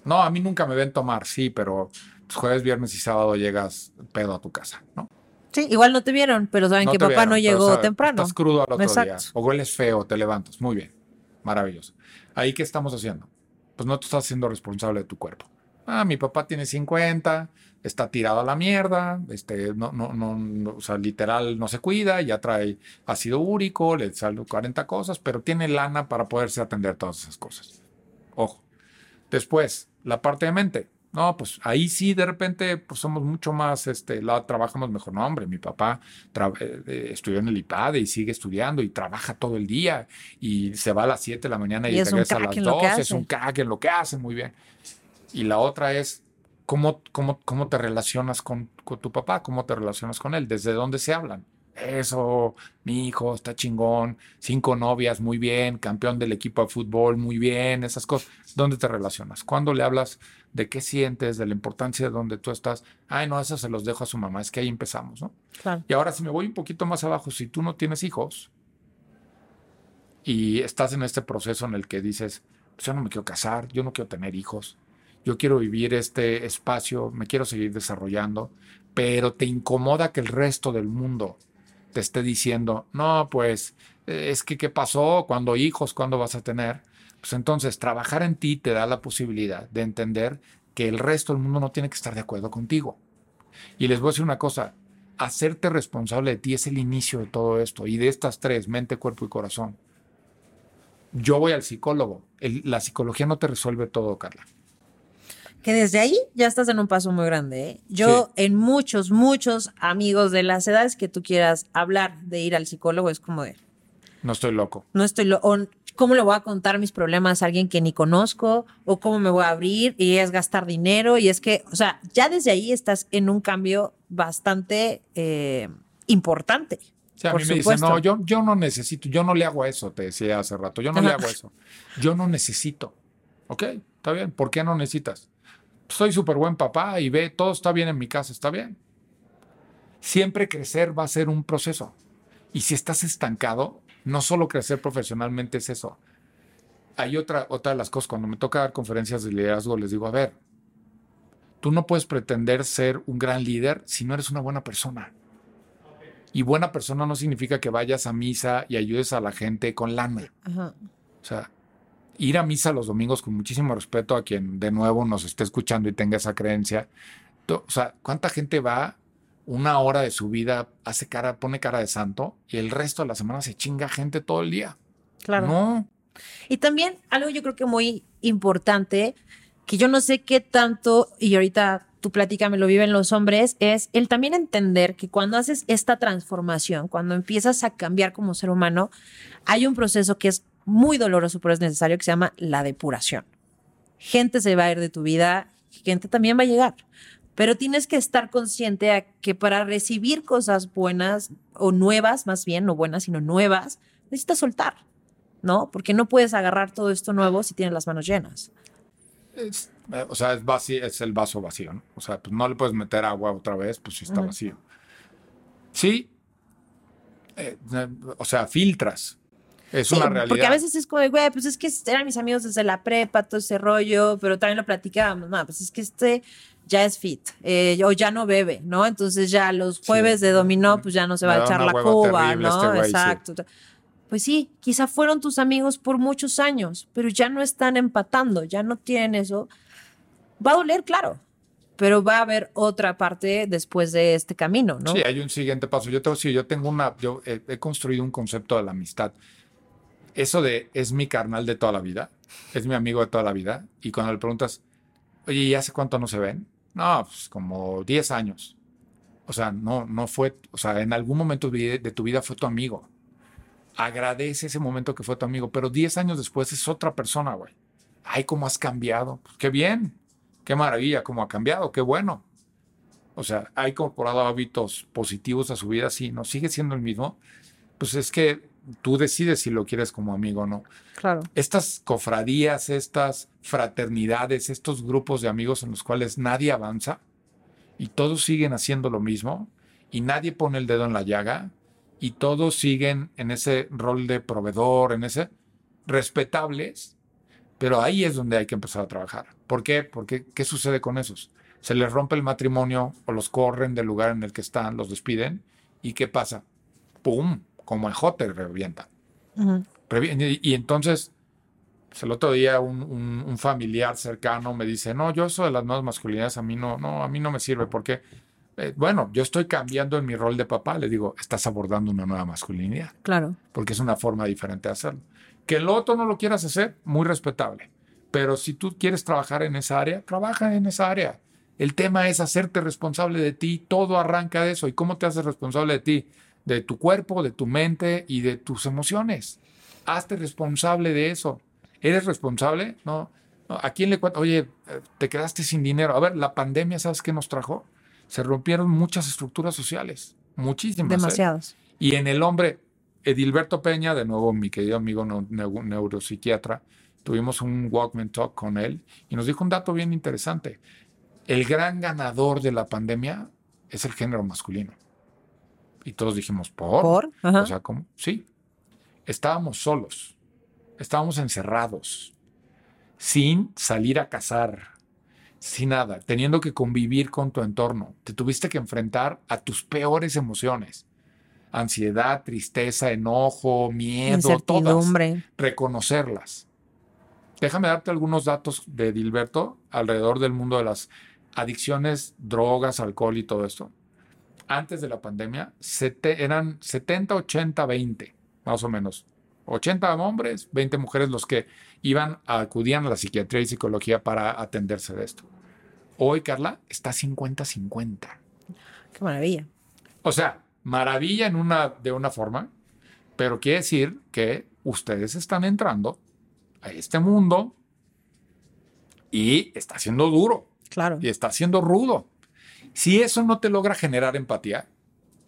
No, a mí nunca me ven tomar, sí, pero jueves, viernes y sábado llegas pedo a tu casa, ¿no? Sí, igual no te vieron, pero saben No que papá no vieron, llegó temprano. Estás crudo al otro día. Exacto. O hueles feo, te levantas. Muy bien. Maravilloso. ¿Ahí qué estamos haciendo? Pues no te estás haciendo responsable de tu cuerpo. Ah, mi papá tiene 50, está tirado a la mierda, este, no, no, no, no, o sea, literal no se cuida, ya trae ácido úrico, le salen 40 cosas, pero tiene lana para poderse atender todas esas cosas. Ojo. Después, la parte de mente. No, pues ahí sí de repente pues somos mucho más, este, la trabajamos mejor. No, hombre, mi papá eh, eh, estudió en el IPADE y sigue estudiando y trabaja todo el día y se va a las 7 de la mañana y, regresa a las en lo que 12, es un crack en lo que hace, muy bien. Y la otra es cómo, cómo, cómo te relacionas con, con tu papá, cómo te relacionas con él, desde dónde se hablan. Eso, mi hijo está chingón, cinco novias, muy bien, campeón del equipo de fútbol, muy bien, esas cosas. ¿Dónde te relacionas? ¿Cuándo le hablas de qué sientes, de la importancia de donde tú estás? Ay, no, eso se los dejo a su mamá, es que ahí empezamos, ¿no? Claro. Y ahora si me voy un poquito más abajo, si tú no tienes hijos y estás en este proceso en el que dices, pues yo no me quiero casar, yo no quiero tener hijos, yo quiero vivir este espacio, me quiero seguir desarrollando, pero te incomoda que el resto del mundo te esté diciendo, no, pues eh, es que qué pasó, cuando hijos, cuándo vas a tener. Pues entonces trabajar en ti te da la posibilidad de entender que el resto del mundo no tiene que estar de acuerdo contigo. Y les voy a decir una cosa, hacerte responsable de ti es el inicio de todo esto y de estas tres, mente, cuerpo y corazón. Yo voy al psicólogo. La psicología no te resuelve todo, Carla. Que desde ahí ya estás en un paso muy grande. ¿eh? Yo, en muchos, muchos amigos de las edades que tú quieras hablar de ir al psicólogo, es como de, No estoy loco. no estoy, lo, o cómo le voy a contar mis problemas a alguien que ni conozco, o cómo me voy a abrir, y es gastar dinero, y es que, o sea, ya desde ahí estás en un cambio bastante eh, importante. Sea, a Por mí me dicen, no, yo, yo no necesito, yo no le hago eso, te decía hace rato, yo no le hago eso. Yo no necesito. ¿Ok? Está bien. ¿Por qué no necesitas? Soy súper buen papá y ve, todo está bien en mi casa, está bien. Siempre crecer va a ser un proceso. Y si estás estancado, no solo crecer profesionalmente es eso. Hay otra, otra de las cosas, cuando me toca dar conferencias de liderazgo, les digo, a ver, tú no puedes pretender ser un gran líder si no eres una buena persona. Y buena persona no significa que vayas a misa y ayudes a la gente con lana. Ajá. O sea, ir a misa los domingos con muchísimo respeto a quien de nuevo nos esté escuchando y tenga esa creencia. O sea, ¿cuánta gente va una hora de su vida, hace cara, pone cara de santo y el resto de la semana se chinga gente todo el día? Claro. No. Y también algo yo creo que muy importante, que yo no sé qué tanto, y ahorita tu plática me lo viven los hombres, es el también entender que cuando haces esta transformación, cuando empiezas a cambiar como ser humano, hay un proceso que es muy doloroso, pero es necesario, que se llama la depuración. Gente se va a ir de tu vida, gente también va a llegar. Pero tienes que estar consciente a que para recibir cosas buenas o nuevas, más bien, no buenas, sino nuevas, necesitas soltar. ¿no? Porque no puedes agarrar todo esto nuevo si tienes las manos llenas. Es- eh, o sea, es, vacío, es el vaso vacío, ¿no? O sea, pues no le puedes meter agua otra vez, pues si está vacío. Sí. eh, eh, o sea, filtras. Es Sí, una realidad. Porque a veces es como de, güey, pues es que eran mis amigos desde la prepa, todo ese rollo, pero también lo platicábamos, no, pues es que este ya es fit, eh, o ya no bebe, ¿no? Entonces ya los jueves de dominó, pues ya no se va a echar la cuba, terrible ¿no? este güey, sí. Exacto. Pues sí, quizá fueron tus amigos por muchos años, pero ya no están empatando, ya no tienen eso. Va a doler, claro, pero va a haber otra parte después de este camino, ¿no? Sí, hay un siguiente paso. Yo te voy a decir, yo tengo una, yo he, he construido un concepto de la amistad. Eso de es mi carnal de toda la vida, es mi amigo de toda la vida. Y cuando le preguntas, oye, ¿y hace cuánto no se ven? No, pues como 10 años. O sea, no, no fue, o sea, en algún momento de tu vida fue tu amigo. Agradece ese momento que fue tu amigo, pero 10 años después es otra persona, güey. Ay, cómo has cambiado. Pues qué bien, qué maravilla, cómo ha cambiado, qué bueno. O sea, ha incorporado hábitos positivos a su vida, sí, no sigue siendo el mismo. Pues es que tú decides si lo quieres como amigo o no. Claro. Estas cofradías, estas fraternidades, estos grupos de amigos en los cuales nadie avanza y todos siguen haciendo lo mismo y nadie pone el dedo en la llaga y todos siguen en ese rol de proveedor, en ese respetables, pero ahí es donde hay que empezar a trabajar. ¿Por qué? Porque ¿qué sucede con esos? Se les rompe el matrimonio o los corren del lugar en el que están, los despiden y ¿qué pasa? ¡Pum! Como el jote revienta. y, y, entonces, pues, el otro día un, un, familiar cercano me dice, no, yo eso de las nuevas masculinidades a mí no, no, a mí no me sirve porque eh, bueno, yo estoy cambiando en mi rol de papá. Le digo, estás abordando una nueva masculinidad. Claro. Porque es una forma diferente de hacerlo. Que el otro no lo quieras hacer, muy respetable. Pero si tú quieres trabajar en esa área, trabaja en esa área. El tema es hacerte responsable de ti. Todo arranca de eso. ¿Y cómo te haces responsable de ti? De tu cuerpo, de tu mente y de tus emociones. Hazte responsable de eso. ¿Eres responsable? No. ¿A quién le cuento? Oye, te quedaste sin dinero. A ver, la pandemia, ¿sabes qué nos trajo? Se rompieron muchas estructuras sociales. Muchísimas. ¿eh? Demasiadas. Y en el hombre, Edilberto Peña, de nuevo mi querido amigo neuropsiquiatra, tuvimos un Walkman Talk con él y nos dijo un dato bien interesante. El gran ganador de la pandemia es el género masculino. Y todos dijimos, ¿por? ¿Por? O sea, ¿cómo? Sí. Estábamos solos, estábamos encerrados, sin salir a cazar, sin nada, teniendo que convivir con tu entorno. Te tuviste que enfrentar a tus peores emociones ansiedad, tristeza, enojo, miedo, todas. Reconocerlas. Déjame darte algunos datos de Dilberto alrededor del mundo de las adicciones, drogas, alcohol y todo esto. Antes de la pandemia eran 70, 80, 20, más o menos. 80 hombres, 20 mujeres los que iban, acudían a la psiquiatría y psicología para atenderse de esto. Hoy, Carla, está 50-50. Qué maravilla. O sea, maravilla en una, de una forma, pero quiere decir que ustedes están entrando a este mundo y está siendo duro. Claro. Y está siendo rudo. Si eso no te logra generar empatía,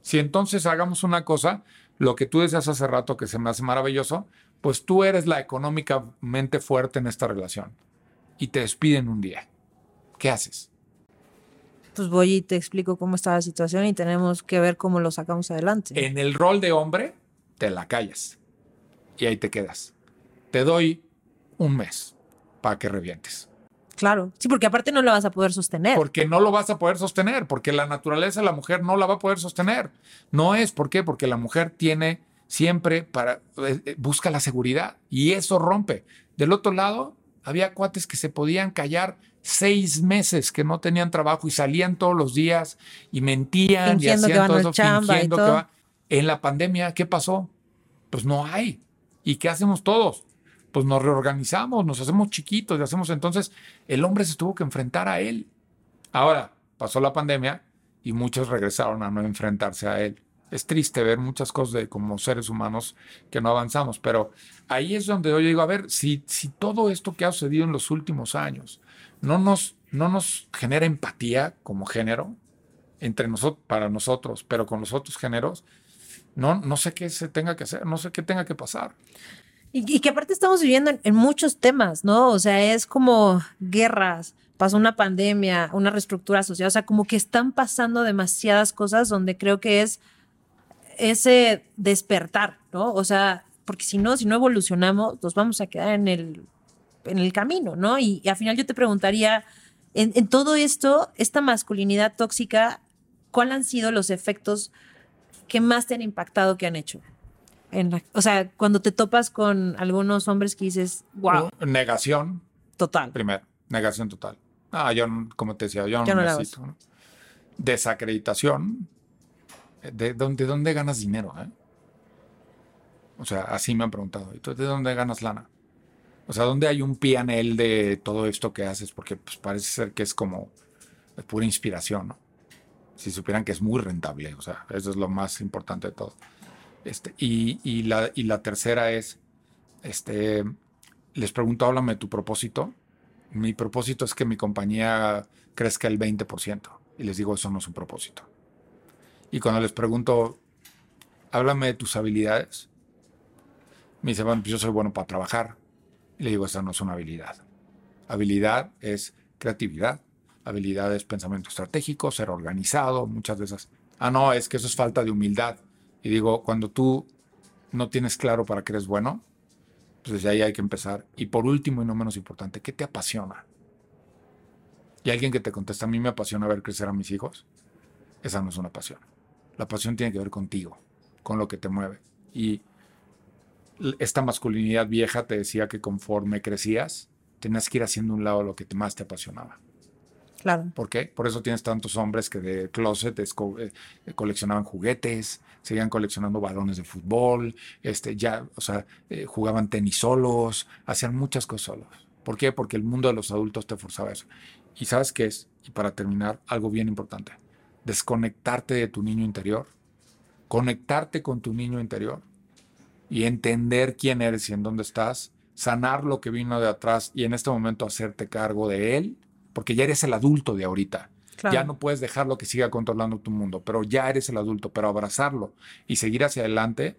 si entonces hagamos una cosa, lo que tú decías hace rato que se me hace maravilloso, pues tú eres la económicamente fuerte en esta relación y te despiden un día. ¿Qué haces? pues voy y te explico cómo está la situación y tenemos que ver cómo lo sacamos adelante. En el rol de hombre, te la callas y ahí te quedas. Te doy un mes para que revientes. Claro, sí, porque aparte no lo vas a poder sostener. Porque no lo vas a poder sostener, porque la naturaleza de la mujer no la va a poder sostener. No es, ¿por qué? Porque la mujer tiene siempre para, eh, eh, busca la seguridad y eso rompe. Del otro lado, había cuates que se podían callar seis meses que no tenían trabajo y salían todos los días y mentían y hacían todo eso, fingiendo que va. En la pandemia, ¿qué pasó? Pues no hay. ¿Y qué hacemos todos? Pues nos reorganizamos, nos hacemos chiquitos y hacemos entonces, el hombre se tuvo que enfrentar a él. Ahora, pasó la pandemia y muchos regresaron a no enfrentarse a él. Es triste ver muchas cosas de como seres humanos que no avanzamos, pero ahí es donde yo digo, a ver, si, si todo esto que ha sucedido en los últimos años, no nos, no nos genera empatía como género entre nosotros, para nosotros, pero con los otros géneros, no, no sé qué se tenga que hacer, no sé qué tenga que pasar. Y, que aparte estamos viviendo en, muchos temas, ¿no? O sea, es como guerras, pasó una pandemia, una reestructura social, o sea, como que están pasando demasiadas cosas donde creo que es ese despertar, ¿no? O sea, porque si no, si no evolucionamos, nos vamos a quedar en el en el camino, ¿no? Y, al final yo te preguntaría, en, todo esto, esta masculinidad tóxica, ¿cuáles han sido los efectos que más te han impactado que han hecho? En o sea, cuando te topas con algunos hombres que dices, wow. Negación. Total. Primero, negación total. Ah, yo, como te decía, yo no, necesito. Desacreditación. ¿De dónde, dónde ganas dinero? Eh? O sea, así me han preguntado. ¿Y tú de dónde ganas lana? O sea, ¿dónde hay un PNL de todo esto que haces? Porque pues, parece ser que es como pura inspiración, ¿no? Si supieran que es muy rentable, o sea, eso es lo más importante de todo. Este, y, la, tercera es, este, les pregunto, háblame de tu propósito. Mi propósito es que mi compañía crezca el 20%. Y les digo, eso no es un propósito. Y cuando les pregunto, háblame de tus habilidades, me bueno, pues yo soy bueno para trabajar. Y le digo, esa no es una habilidad. Habilidad es creatividad, habilidad es pensamiento estratégico, ser organizado, muchas veces. Ah, no, es que eso es falta de humildad. Y digo, cuando tú no tienes claro para qué eres bueno, pues desde ahí hay que empezar. Y por último y no menos importante, ¿qué te apasiona? Y alguien que te contesta, a mí me apasiona ver crecer a mis hijos, esa no es una pasión. La pasión tiene que ver contigo, con lo que te mueve. Y esta masculinidad vieja te decía que conforme crecías, tenías que ir haciendo un lado lo que más te apasionaba. Claro. ¿Por qué? Por eso tienes tantos hombres que de closet eh, coleccionaban juguetes, seguían coleccionando balones de fútbol, este, ya, o sea, eh, jugaban tenis solos, hacían muchas cosas solos. ¿Por qué? Porque el mundo de los adultos te forzaba eso. ¿Y sabes qué es? Y para terminar, algo bien importante. Desconectarte de tu niño interior, conectarte con tu niño interior y entender quién eres y en dónde estás, sanar lo que vino de atrás y en este momento hacerte cargo de él porque ya eres el adulto de ahorita. Ya no puedes dejarlo que siga controlando tu mundo, pero ya eres el adulto, pero abrazarlo y seguir hacia adelante,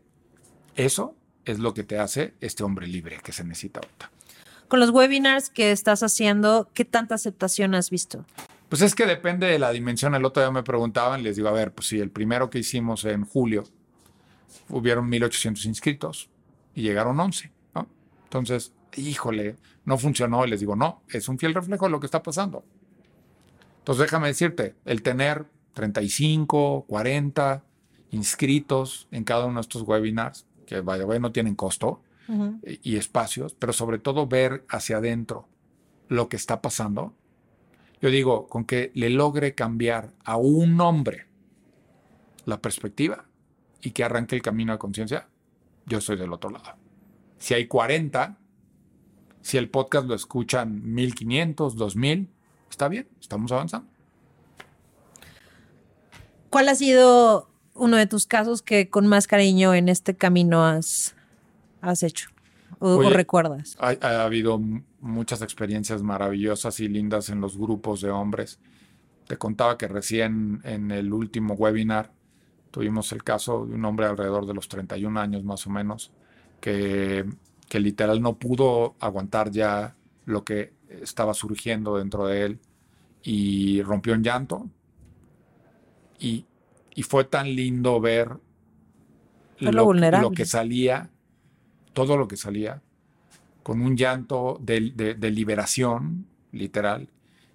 eso es lo que te hace este hombre libre que se necesita ahorita. Con los webinars que estás haciendo, ¿qué tanta aceptación has visto? Pues es que depende de la dimensión. El otro día me preguntaban, les digo, a ver, pues si el primero que hicimos en julio hubieron 1800 inscritos y llegaron 11, ¿no? Entonces, híjole, no funcionó. Y les digo, no, es un fiel reflejo de lo que está pasando. Entonces déjame decirte, el tener 35, 40 inscritos en cada uno de estos webinars, que vaya, no tienen costo y, espacios, pero sobre todo ver hacia adentro lo que está pasando. Yo digo, con que le logre cambiar a un hombre la perspectiva y que arranque el camino de conciencia, yo estoy del otro lado. Si hay 40, si el podcast lo escuchan 1500, 2000, está bien, estamos avanzando. ¿Cuál ha sido uno de tus casos que con más cariño en este camino has, has hecho o, recuerdas? Ha, ha, habido muchas experiencias maravillosas y lindas en los grupos de hombres. Te contaba que recién en el último webinar tuvimos el caso de un hombre alrededor de los 31 años más o menos que que literal no pudo aguantar ya lo que estaba surgiendo dentro de él y rompió en llanto. Y, fue tan lindo ver lo, lo, que salía, todo lo que salía, con un llanto de, de liberación, literal.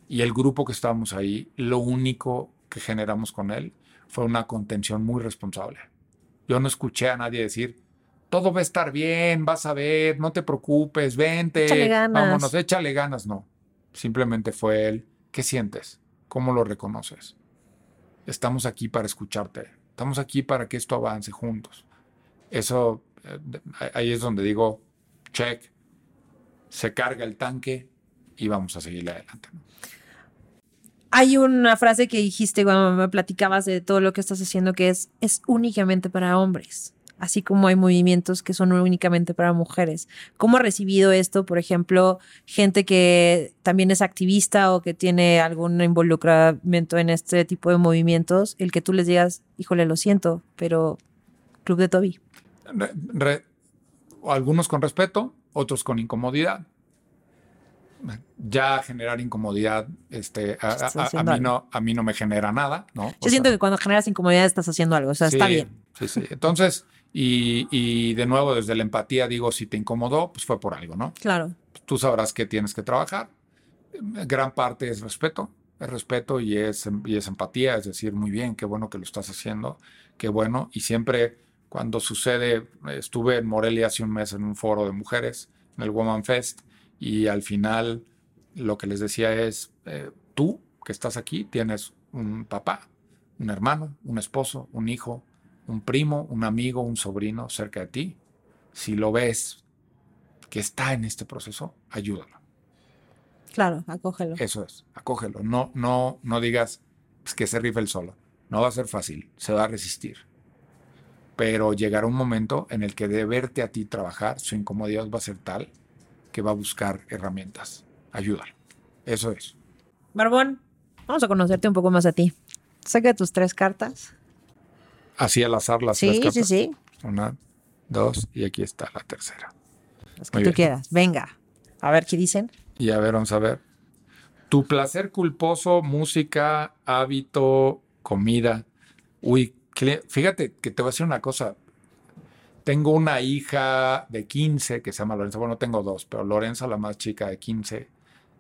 Y el grupo que estábamos ahí, lo único que generamos con él fue una contención muy responsable. Yo no escuché a nadie decir, todo va a estar bien, vas a ver, no te preocupes, vente, échale ganas. vámonos, échale ganas. No, simplemente fue él. ¿Qué sientes? ¿Cómo lo reconoces? Estamos aquí para escucharte, estamos aquí para que esto avance juntos. Eso, eh, ahí es donde digo, check, se carga el tanque y vamos a seguirle adelante. Hay una frase que dijiste cuando me platicabas de todo lo que estás haciendo que es, es únicamente para hombres así como hay movimientos que son únicamente para mujeres. ¿Cómo ha recibido esto, por ejemplo, gente que también es activista o que tiene algún involucramiento en este tipo de movimientos, el que tú les digas, híjole, lo siento, pero Club de Toby? algunos con respeto, otros con incomodidad. Ya generar incomodidad, este, a, mí no, a mí no me genera nada, ¿no? Yo siento que cuando generas incomodidad estás haciendo algo, o sea, está bien. Sí, sí. Entonces, y, de nuevo, desde la empatía digo, si te incomodó, pues fue por algo, ¿no? Claro. Tú sabrás que tienes que trabajar. Gran parte es respeto, es respeto y es, y es empatía, es decir, muy bien, qué bueno que lo estás haciendo, qué bueno. Y siempre cuando sucede, estuve en Morelia hace un mes en un foro de mujeres, en el Woman Fest, y al final lo que les decía es, eh, tú que estás aquí tienes un papá, un hermano, un esposo, un hijo, un primo, un amigo, un sobrino cerca de ti, si lo ves que está en este proceso, ayúdalo. Claro, acógelo. Eso es, acógelo. No, no, no digas pues, que se rife el solo. No va a ser fácil, se va a resistir. Pero llegará un momento en el que de verte a ti trabajar, su incomodidad va a ser tal que va a buscar herramientas. Ayúdalo. Eso es. Barbón, vamos a conocerte un poco más a ti. Saca tus tres cartas así al azar las sí, Sí, sí, Una, dos, y aquí está la tercera. Las que tú quieras. Venga. A ver qué dicen. Y a ver, vamos a ver. Tu placer culposo, música, hábito, comida. Uy, fíjate que te voy a decir una cosa. Tengo una hija de 15 que se llama Lorenza. Bueno, tengo dos, pero Lorenza, la más chica de 15,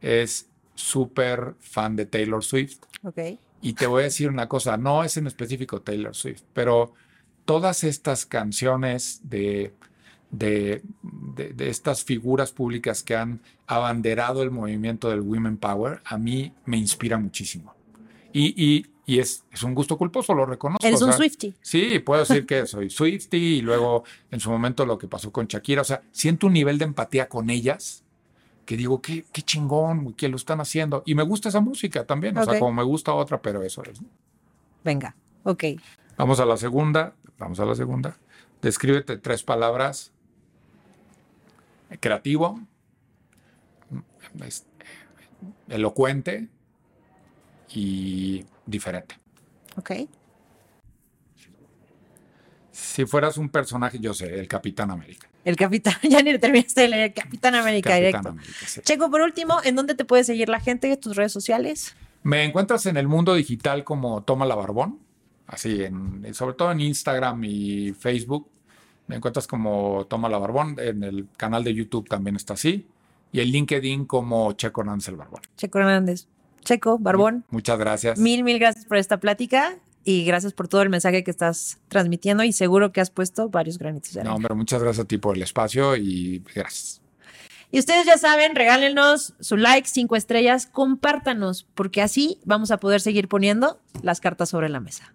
es súper fan de Taylor Swift. Ok. Y te voy a decir una cosa, no es en específico Taylor Swift, pero todas estas canciones de, de, de- de estas figuras públicas que han abanderado el movimiento del Women Power, a mí me inspira muchísimo. Y, y- y es, es un gusto culposo, lo reconozco. Eres o un sea, Swifty. Sí, puedo decir que soy Swifty y luego en su momento lo que pasó con Shakira. O sea, siento un nivel de empatía con ellas que digo, qué, qué chingón que lo están haciendo. Y me gusta esa música también. O sea, como me gusta otra, pero eso es. ¿no? Venga. Ok. Vamos a la segunda. Vamos a la segunda. Descríbete tres palabras. Creativo. Elocuente. Y diferente. Ok. Si fueras un personaje, yo sé, el Capitán América. El Capitán, ya ni le terminaste de leer, Capitán América Capitán directo. América, sí. Checo, por último, ¿en dónde te puede seguir la gente? ¿Tus redes sociales? Me encuentras en el mundo digital como Toma la Barbón, así, en, sobre todo en Instagram y Facebook. Me encuentras como Toma la Barbón, en el canal de YouTube también está así, y en LinkedIn como Checo Hernández el Barbón. Checo Hernández. Checo, Barbón, Muchas gracias. mil, mil gracias por esta plática y gracias por todo el mensaje que estás transmitiendo y seguro que has puesto varios granitos de No, arena. hombre, muchas gracias a ti por el espacio y gracias. Y ustedes ya saben, regálenos su like, cinco estrellas, compártanos, porque así vamos a poder seguir poniendo las cartas sobre la mesa.